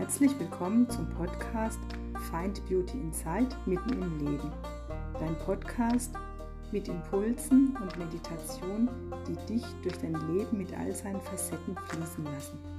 Herzlich willkommen zum Podcast Find Beauty Inside mitten im Leben. Dein Podcast mit Impulsen und Meditation, die dich durch dein Leben mit all seinen Facetten fließen lassen.